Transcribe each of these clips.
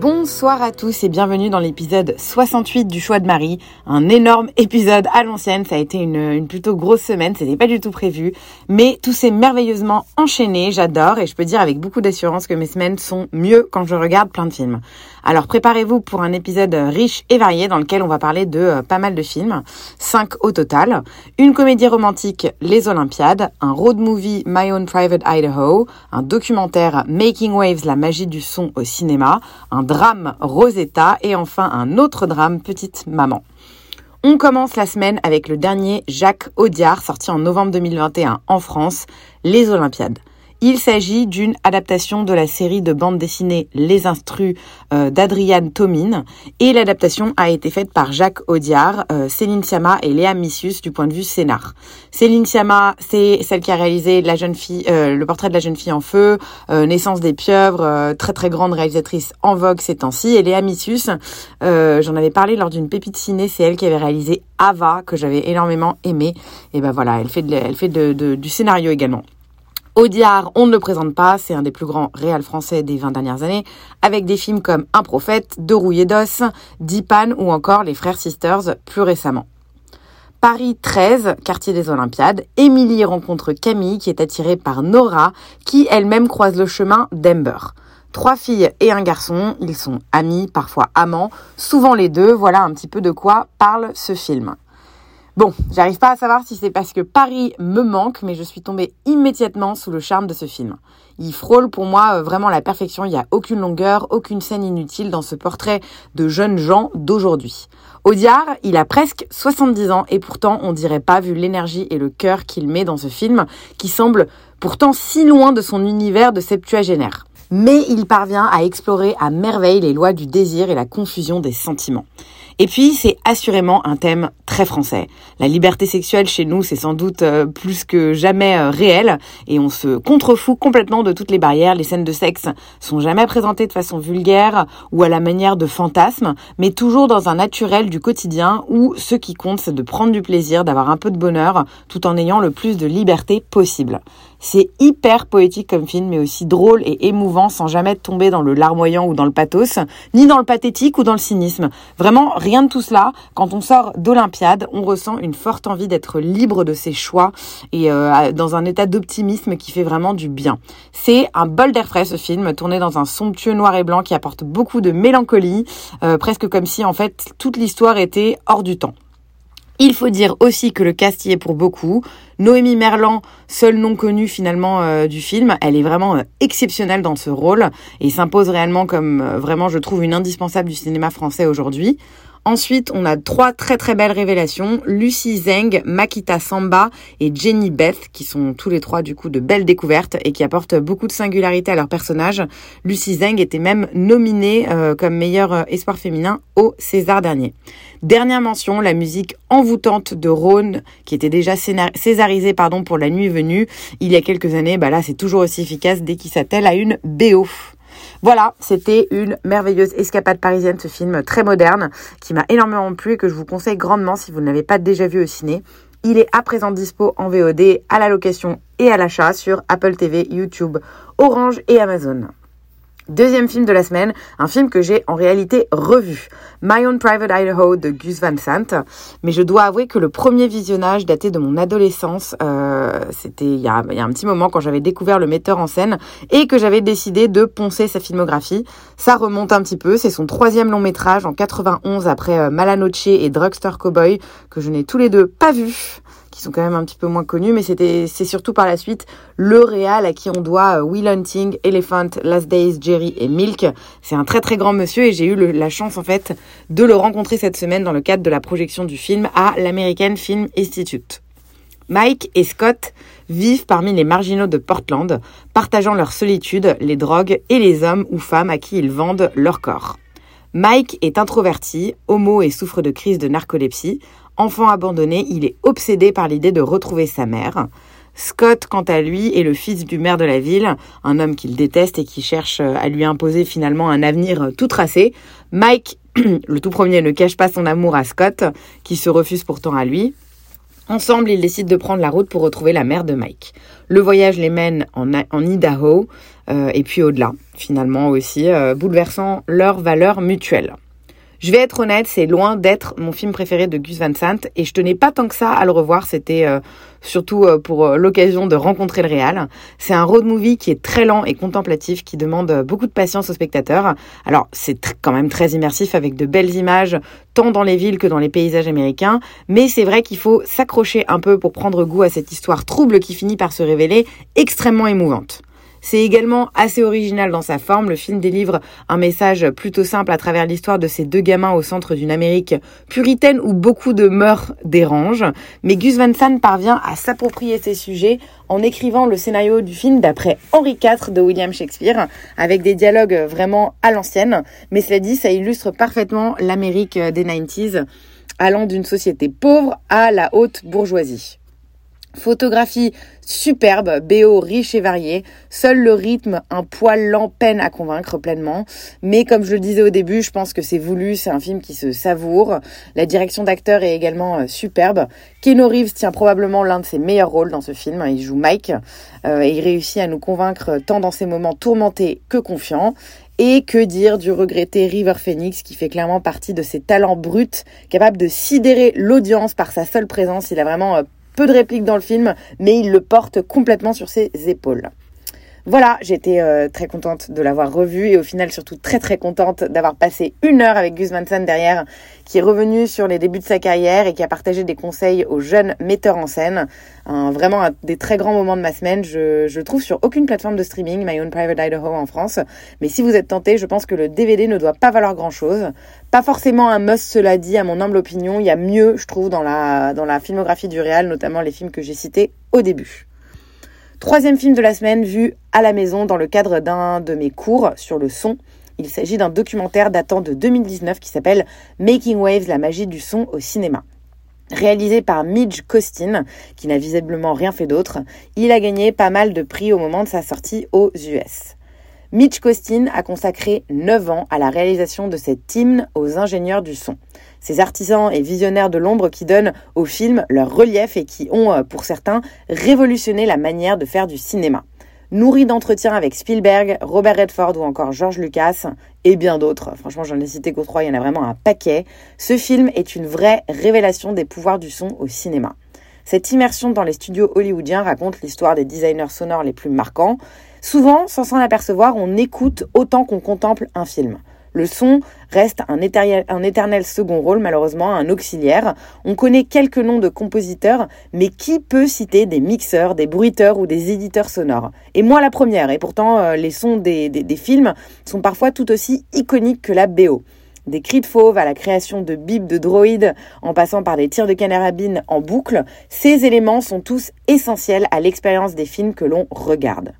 Bonsoir à tous et bienvenue dans l'épisode 68 du choix de Marie. Un énorme épisode à l'ancienne, ça a été une, une plutôt grosse semaine, c'était pas du tout prévu, mais tout s'est merveilleusement enchaîné, j'adore et je peux dire avec beaucoup d'assurance que mes semaines sont mieux quand je regarde plein de films. Alors préparez-vous pour un épisode riche et varié dans lequel on va parler de euh, pas mal de films, 5 au total, une comédie romantique Les Olympiades, un road movie My Own Private Idaho, un documentaire Making Waves, la magie du son au cinéma, un drame Rosetta. Et enfin un autre drame Petite Maman. On commence la semaine avec le dernier Jacques Audiard sorti en novembre 2021 en France, Les Olympiades. Il s'agit d'une adaptation de la série de bande dessinée Les Instrus euh, d'Adriane Tomine et l'adaptation a été faite par Jacques Audiard, euh, Céline Sciamma et Léa Missius du point de vue scénar. Céline Sciamma, c'est celle qui a réalisé la jeune fille, euh, le portrait de la jeune fille en feu, euh, Naissance des pieuvres, euh, très très grande réalisatrice en vogue ces temps-ci. Et Léa Missius, euh, j'en avais parlé lors d'une pépite ciné, c'est elle qui avait réalisé Ava que j'avais énormément aimé. Et ben voilà, elle fait, de, elle fait de, de, du scénario également. Audiard, on ne le présente pas, c'est un des plus grands réals français des 20 dernières années, avec des films comme Un prophète, De rouillé d'os, Dipan ou encore Les Frères Sisters plus récemment. Paris 13, quartier des Olympiades, Émilie rencontre Camille qui est attirée par Nora qui elle-même croise le chemin d'Ember. Trois filles et un garçon, ils sont amis, parfois amants, souvent les deux, voilà un petit peu de quoi parle ce film. Bon, j'arrive pas à savoir si c'est parce que Paris me manque, mais je suis tombée immédiatement sous le charme de ce film. Il frôle pour moi euh, vraiment la perfection, il n'y a aucune longueur, aucune scène inutile dans ce portrait de jeunes gens d'aujourd'hui. Audiard, il a presque 70 ans et pourtant on dirait pas vu l'énergie et le cœur qu'il met dans ce film qui semble pourtant si loin de son univers de septuagénaire. Mais il parvient à explorer à merveille les lois du désir et la confusion des sentiments. Et puis, c'est assurément un thème très français. La liberté sexuelle chez nous, c'est sans doute euh, plus que jamais euh, réel, et on se contrefout complètement de toutes les barrières. Les scènes de sexe sont jamais présentées de façon vulgaire ou à la manière de fantasmes, mais toujours dans un naturel du quotidien où ce qui compte, c'est de prendre du plaisir, d'avoir un peu de bonheur, tout en ayant le plus de liberté possible. C'est hyper poétique comme film, mais aussi drôle et émouvant sans jamais tomber dans le larmoyant ou dans le pathos, ni dans le pathétique ou dans le cynisme. Vraiment, rien de tout cela. Quand on sort d'Olympiade, on ressent une forte envie d'être libre de ses choix et euh, dans un état d'optimisme qui fait vraiment du bien. C'est un bol d'air frais ce film, tourné dans un somptueux noir et blanc qui apporte beaucoup de mélancolie, euh, presque comme si en fait toute l'histoire était hors du temps. Il faut dire aussi que le cast y est pour beaucoup. Noémie Merlan, seul nom connu finalement euh, du film, elle est vraiment euh, exceptionnelle dans ce rôle et s'impose réellement comme euh, vraiment je trouve une indispensable du cinéma français aujourd'hui. Ensuite, on a trois très très belles révélations. Lucy Zeng, Makita Samba et Jenny Beth, qui sont tous les trois du coup de belles découvertes et qui apportent beaucoup de singularité à leur personnage. Lucy Zeng était même nominée euh, comme meilleur euh, espoir féminin au César dernier. Dernière mention, la musique envoûtante de Rhône, qui était déjà césarisée pardon, pour La Nuit venue il y a quelques années. Bah là, c'est toujours aussi efficace dès qu'il s'attelle à une BO. Voilà, c'était une merveilleuse escapade parisienne, ce film très moderne, qui m'a énormément plu et que je vous conseille grandement si vous ne l'avez pas déjà vu au ciné. Il est à présent dispo en VOD, à la location et à l'achat sur Apple TV, YouTube, Orange et Amazon. Deuxième film de la semaine, un film que j'ai en réalité revu, My Own Private Idaho de Gus Van Sant. Mais je dois avouer que le premier visionnage datait de mon adolescence. Euh, C'était il, y y a un petit moment quand j'avais découvert le metteur en scène et que j'avais décidé de poncer sa filmographie. Ça remonte un petit peu. C'est son troisième long métrage en 91 après euh, Malanoche et Drugstore Cowboy que je n'ai tous les deux pas vu sont quand même un petit peu moins connus, mais c'était c'est surtout par la suite le réal à qui on doit euh, Will Hunting, Elephant, Last Days, Jerry et Milk. C'est un très très grand monsieur et j'ai eu la chance en fait de le rencontrer cette semaine dans le cadre de la projection du film à l'American Film Institute. Mike et Scott vivent parmi les marginaux de Portland, partageant leur solitude, les drogues et les hommes ou femmes à qui ils vendent leur corps. Mike est introverti, homo et souffre de crise de narcolepsie. Enfant abandonné, il est obsédé par l'idée de retrouver sa mère. Scott, quant à lui, est le fils du maire de la ville, un homme qu'il déteste et qui cherche à lui imposer finalement un avenir tout tracé. Mike, le tout premier, ne cache pas son amour à Scott, qui se refuse pourtant à lui. Ensemble, ils décident de prendre la route pour retrouver la mère de Mike. Le voyage les mène en, Idaho euh, et puis au-delà, finalement aussi, euh, bouleversant leurs valeurs mutuelles. Je vais être honnête, c'est loin d'être mon film préféré de Gus Van Sant et je tenais pas tant que ça à le revoir. C'était euh, surtout euh, pour euh, l'occasion de rencontrer le réal. C'est un road movie qui est très lent et contemplatif, qui demande beaucoup de patience aux spectateurs. Alors c'est quand même très immersif avec de belles images, tant dans les villes que dans les paysages américains. Mais c'est vrai qu'il faut s'accrocher un peu pour prendre goût à cette histoire trouble qui finit par se révéler extrêmement émouvante. C'est également assez original dans sa forme. Le film délivre un message plutôt simple à travers l'histoire de ces deux gamins au centre d'une Amérique puritaine où beaucoup de mœurs dérangent. Mais Gus Van Sant parvient à s'approprier ces sujets en écrivant le scénario du film d'après Henri IV de William Shakespeare, avec des dialogues vraiment à l'ancienne. Mais cela dit, ça illustre parfaitement l'Amérique des 90s, allant d'une société pauvre à la haute bourgeoisie. Photographie superbe, BO riche et varié. Seul le rythme, un poil lent, peine à convaincre pleinement. Mais comme je le disais au début, je pense que c'est voulu, c'est un film qui se savoure. La direction d'acteur est également euh, superbe. Keno Reeves tient probablement l'un de ses meilleurs rôles dans ce film. Il joue Mike euh, et il réussit à nous convaincre tant dans ses moments tourmentés que confiants. Et que dire du regretté River Phoenix qui fait clairement partie de ces talents bruts, capable de sidérer l'audience par sa seule présence. Il a vraiment euh, peu de répliques dans le film, mais il le porte complètement sur ses épaules. Voilà, j'étais euh, très contente de l'avoir revu et au final surtout très très contente d'avoir passé une heure avec Gus Van Sant derrière, qui est revenu sur les débuts de sa carrière et qui a partagé des conseils aux jeunes metteurs en scène. Vraiment un des très grands moments de ma semaine. Je, je trouve sur aucune plateforme de streaming My Own Private Idaho en France, mais si vous êtes tenté, je pense que le DVD ne doit pas valoir grand chose. Pas forcément un must, cela dit, à mon humble opinion. Il y a mieux, je trouve, dans la dans la filmographie du réal, notamment les films que j'ai cités au début. Troisième film de la semaine vu à la maison dans le cadre d'un de mes cours sur le son. Il s'agit d'un documentaire datant de 2019 qui s'appelle Making Waves, la magie du son au cinéma. Réalisé par Midge Costin, qui n'a visiblement rien fait d'autre, il a gagné pas mal de prix au moment de sa sortie aux US. Mitch Costin a consacré 9 ans à la réalisation de cet hymne aux ingénieurs du son. Ces artisans et visionnaires de l'ombre qui donnent au film leur relief et qui ont, euh, pour certains, révolutionné la manière de faire du cinéma. Nourri d'entretiens avec Spielberg, Robert Redford ou encore George Lucas et bien d'autres, franchement j'en ai cité qu'aux trois, il y en a vraiment un paquet, ce film est une vraie révélation des pouvoirs du son au cinéma. Cette immersion dans les studios hollywoodiens raconte l'histoire des designers sonores les plus marquants. Souvent, sans s'en apercevoir, on écoute autant qu'on contemple un film. Le son reste un éternel, second rôle, malheureusement, un auxiliaire. On connaît quelques noms de compositeurs, mais qui peut citer des mixeurs, des bruiteurs ou des éditeurs sonores? Et moi la première, et pourtant euh, les sons des, films sont parfois tout aussi iconiques que la BO. Des cris de fauve à la création de bips de droïdes en passant par des tirs de canarabine en boucle, ces éléments sont tous essentiels à l'expérience des films que l'on regarde.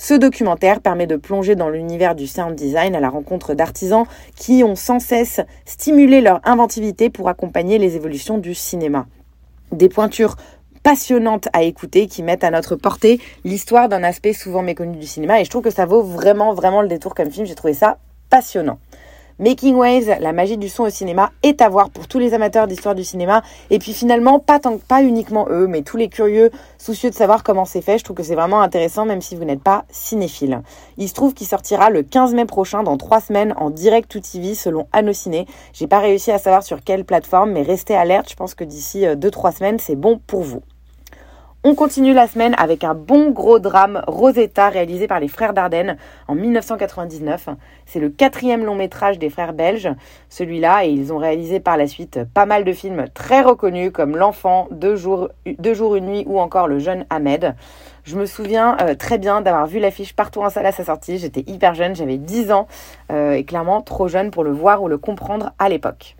Ce documentaire permet de plonger dans l'univers du sound design à la rencontre d'artisans qui ont sans cesse stimulé leur inventivité pour accompagner les évolutions du cinéma. Des pointures passionnantes à écouter qui mettent à notre portée l'histoire d'un aspect souvent méconnu du cinéma et je trouve que ça vaut vraiment vraiment le détour comme film, j'ai trouvé ça passionnant. Making Waves, la magie du son au cinéma, est à voir pour tous les amateurs d'histoire du cinéma. Et puis finalement, pas, tant, pas uniquement eux, mais tous les curieux, soucieux de savoir comment c'est fait. Je trouve que c'est vraiment intéressant, même si vous n'êtes pas cinéphile. Il se trouve qu'il sortira le 15 mai prochain, dans trois semaines, en direct to TV, selon Annociné. J'ai pas réussi à savoir sur quelle plateforme, mais restez alerte. Je pense que d'ici 2-3 euh, semaines, c'est bon pour vous. On continue la semaine avec un bon gros drame, Rosetta, réalisé par les frères Dardenne en 1999. C'est le quatrième long métrage des frères belges, celui-là, et ils ont réalisé par la suite pas mal de films très reconnus comme L'Enfant, Deux jours, Deux une nuit ou encore Le jeune Ahmed. Je me souviens euh, très bien d'avoir vu l'affiche partout en salle à sa sortie. J'étais hyper jeune, j'avais 10 ans euh, et clairement trop jeune pour le voir ou le comprendre à l'époque.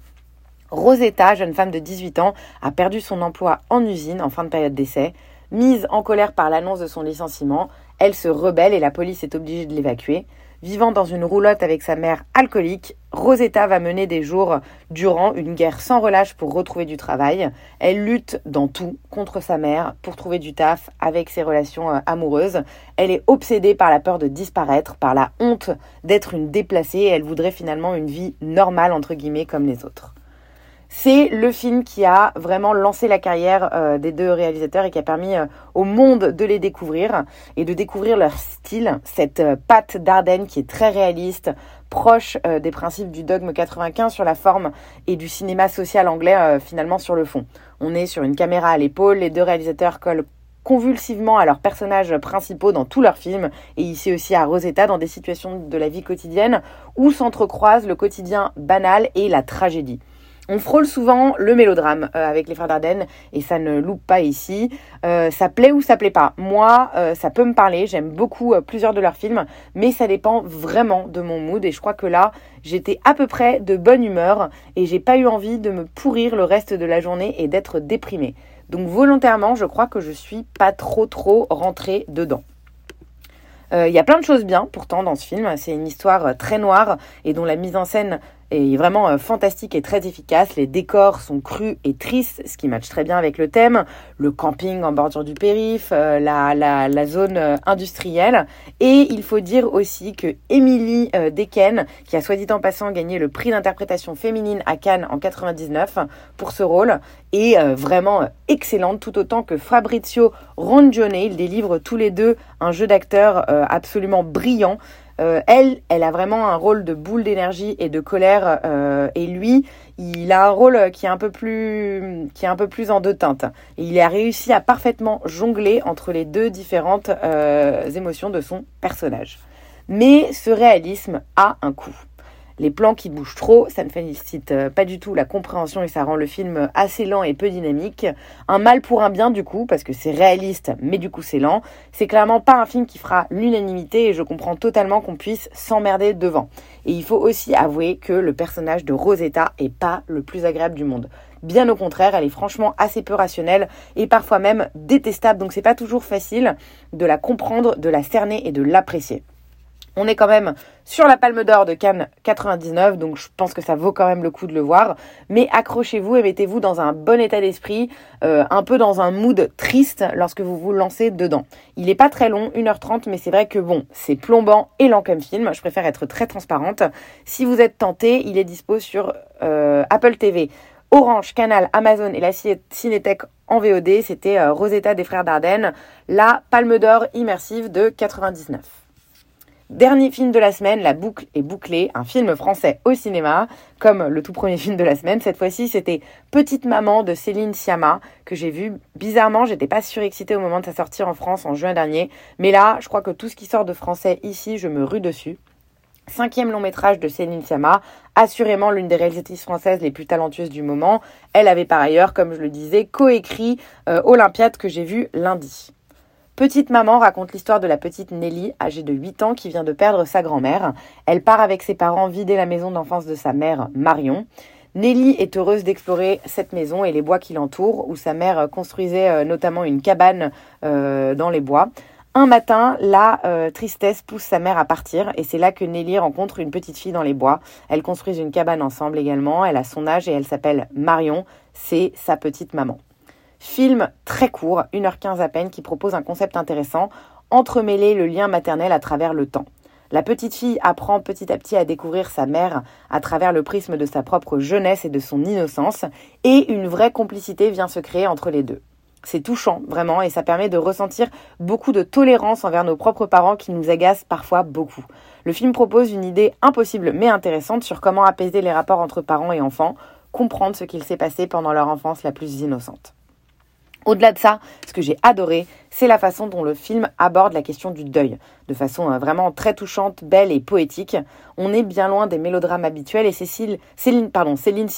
Rosetta, jeune femme de 18 ans, a perdu son emploi en usine en fin de période d'essai. Mise en colère par l'annonce de son licenciement, elle se rebelle et la police est obligée de l'évacuer. Vivant dans une roulotte avec sa mère alcoolique, Rosetta va mener des jours durant une guerre sans relâche pour retrouver du travail. Elle lutte dans tout contre sa mère pour trouver du taf avec ses relations euh, amoureuses. Elle est obsédée par la peur de disparaître, par la honte d'être une déplacée et elle voudrait finalement une vie normale entre guillemets comme les autres. C'est le film qui a vraiment lancé la carrière euh, des deux réalisateurs et qui a permis euh, au monde de les découvrir et de découvrir leur style, cette euh, patte d'Ardenne qui est très réaliste, proche des principes du dogme 95 sur la forme et du cinéma social anglais finalement sur le fond. On est sur une caméra à l'épaule, les deux réalisateurs collent convulsivement à leurs personnages principaux dans tous leurs films, et ici aussi à Rosetta, dans des situations de la vie quotidienne où s'entrecroisent le quotidien banal et la tragédie. On frôle souvent le mélodrame euh, avec les frères Dardenne et ça ne loupe pas ici. Euh, ça plaît ou ça plaît pas. Moi, euh, ça peut me parler. J'aime beaucoup plusieurs de leurs films, mais ça dépend vraiment de mon mood. Et je crois que là, j'étais à peu près de bonne humeur et j'ai pas eu envie de me pourrir le reste de la journée et d'être déprimée. Donc volontairement, je crois que je suis pas trop trop rentrée dedans. Il y a plein de choses bien pourtant dans ce film. C'est une histoire très noire et dont la mise en scène est vraiment euh, fantastique et très efficace. Les décors sont crus et tristes, ce qui matche très bien avec le thème. Le camping en bordure du périph, euh, la, la, la, zone euh, industrielle. Et il faut dire aussi que Emily Deken, qui a soit dit en passant gagné le prix d'interprétation féminine à Cannes en 99 pour ce rôle, est vraiment excellente, tout autant que Fabrizio Rongione. Ils délivrent tous les deux un jeu d'acteur absolument brillant. Euh, elle, elle a vraiment un rôle de boule d'énergie et de colère, euh, et lui, il a un rôle qui est un peu plus, qui est un peu plus en deux teintes. Et il a réussi à parfaitement jongler entre les deux différentes euh, émotions de son personnage. Mais ce réalisme a un coût les plans qui bougent trop, ça ne félicite euh, pas du tout la compréhension et ça rend le film assez lent et peu dynamique. Un mal pour un bien du coup, parce que c'est réaliste, mais du coup c'est lent. C'est clairement pas un film qui fera l'unanimité et je comprends totalement qu'on puisse s'emmerder devant. Et il faut aussi avouer que le personnage de Rosetta est pas le plus agréable du monde. Bien au contraire, elle est franchement assez peu rationnelle et parfois même détestable, donc c'est pas toujours facile de la comprendre, de la cerner et de l'apprécier. On est quand même sur la Palme d'Or de Cannes 99, donc je pense que ça vaut quand même le coup de le voir. Mais accrochez-vous et mettez-vous dans un bon état d'esprit, euh, un peu dans un mood triste lorsque vous vous lancez dedans. Il n'est pas très long, 1h30, mais c'est vrai que bon, c'est plombant et lent comme film. Je préfère être très transparente. Si vous êtes tenté, il est dispo sur euh, Apple TV. Orange, Canal, Amazon et la Cinétech en VOD, c'était euh, Rosetta des Frères Dardenne, la Palme d'Or immersive de 99. Dernier film de la semaine, La boucle est bouclée, un film français au cinéma, comme le tout premier film de la semaine. Cette fois-ci, c'était Petite Maman de Céline Sciamma, que j'ai vu. Bizarrement, j'étais pas surexcitée au moment de sa sortie en France en juin dernier. Mais là, je crois que tout ce qui sort de français ici, je me rue dessus. Cinquième long métrage de Céline Sciamma, assurément l'une des réalisatrices françaises les plus talentueuses du moment. Elle avait par ailleurs, comme je le disais, coécrit euh, Olympiade que j'ai vu lundi. Petite maman raconte l'histoire de la petite Nelly, âgée de 8 ans, qui vient de perdre sa grand-mère. Elle part avec ses parents vider la maison d'enfance de sa mère, Marion. Nelly est heureuse d'explorer cette maison et les bois qui l'entourent, où sa mère construisait euh, notamment une cabane euh, dans les bois. Un matin, la euh, tristesse pousse sa mère à partir et c'est là que Nelly rencontre une petite fille dans les bois. Elles construisent une cabane ensemble également. Elle a son âge et elle s'appelle Marion. C'est sa petite maman. Film très court, 1h15 à peine, qui propose un concept intéressant, entremêler le lien maternel à travers le temps. La petite fille apprend petit à petit à découvrir sa mère à travers le prisme de sa propre jeunesse et de son innocence, et une vraie complicité vient se créer entre les deux. C'est touchant, vraiment, et ça permet de ressentir beaucoup de tolérance envers nos propres parents qui nous agacent parfois beaucoup. Le film propose une idée impossible mais intéressante sur comment apaiser les rapports entre parents et enfants, comprendre ce qu'il s'est passé pendant leur enfance la plus innocente. Au-delà de ça, ce que j'ai adoré, c'est la façon dont le film aborde la question du deuil, de façon euh, vraiment très touchante, belle et poétique. On est bien loin des mélodrames habituels et Cécile, Céline, pardon, Céline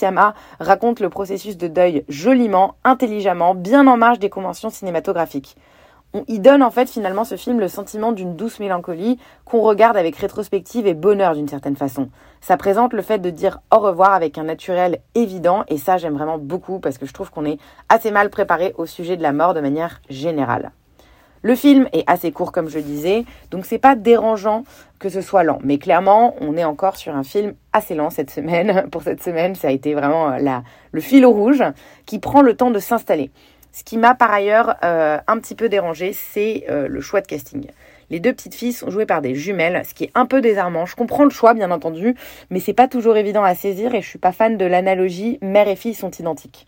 raconte le processus de deuil joliment, intelligemment, bien en marge des conventions cinématographiques il donne en fait finalement ce film le sentiment d'une douce mélancolie qu'on regarde avec rétrospective et bonheur d'une certaine façon. Ça présente le fait de dire au revoir avec un naturel évident et ça j'aime vraiment beaucoup parce que je trouve qu'on est assez mal préparé au sujet de la mort de manière générale. Le film est assez court comme je disais, donc c'est pas dérangeant que ce soit lent. Mais clairement, on est encore sur un film assez lent cette semaine. Pour cette semaine, ça a été vraiment la, le fil rouge qui prend le temps de s'installer. Ce qui m'a par ailleurs euh, un petit peu dérangé, c'est euh, le choix de casting. Les deux petites filles sont jouées par des jumelles, ce qui est un peu désarmant. Je comprends le choix, bien entendu, mais c'est pas toujours évident à saisir et je suis pas fan de l'analogie mère et fille sont identiques.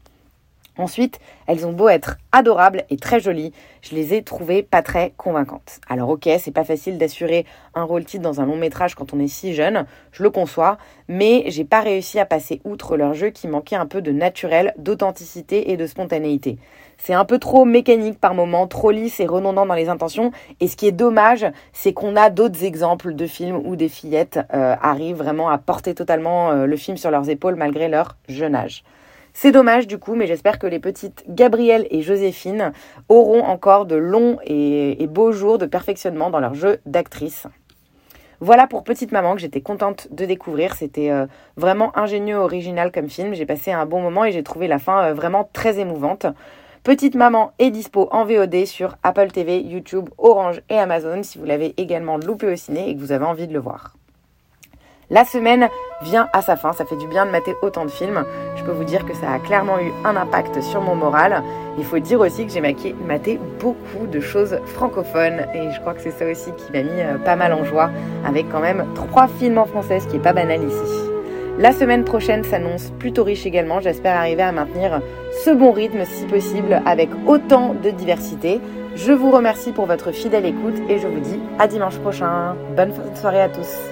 Ensuite, elles ont beau être adorables et très jolies, je les ai trouvées pas très convaincantes. Alors ok, c'est pas facile d'assurer un rôle titre dans un long métrage quand on est si jeune, je le conçois, mais j'ai pas réussi à passer outre leur jeu qui manquait un peu de naturel, d'authenticité et de spontanéité. C'est un peu trop mécanique par moments, trop lisse et redondant dans les intentions, et ce qui est dommage, c'est qu'on a d'autres exemples de films où des fillettes euh, arrivent vraiment à porter totalement euh, le film sur leurs épaules malgré leur jeune âge. C'est dommage du coup, mais j'espère que les petites Gabrielle et Joséphine auront encore de longs et, beaux jours de perfectionnement dans leur jeu d'actrice. Voilà pour Petite Maman que j'étais contente de découvrir. C'était euh, vraiment ingénieux, original comme film. J'ai passé un bon moment et j'ai trouvé la fin euh, vraiment très émouvante. Petite Maman est dispo en VOD sur Apple TV, YouTube, Orange et Amazon si vous l'avez également loupé au ciné et que vous avez envie de le voir. La semaine vient à sa fin, ça fait du bien de mater autant de films. Je peux vous dire que ça a clairement eu un impact sur mon moral. Il faut dire aussi que j'ai maté beaucoup de choses francophones et je crois que c'est ça aussi qui m'a mis euh, pas mal en joie avec quand même trois films en français, ce qui est pas banal ici. La semaine prochaine s'annonce plutôt riche également. J'espère arriver à maintenir ce bon rythme si possible avec autant de diversité. Je vous remercie pour votre fidèle écoute et je vous dis à dimanche prochain. Bonne soirée à tous.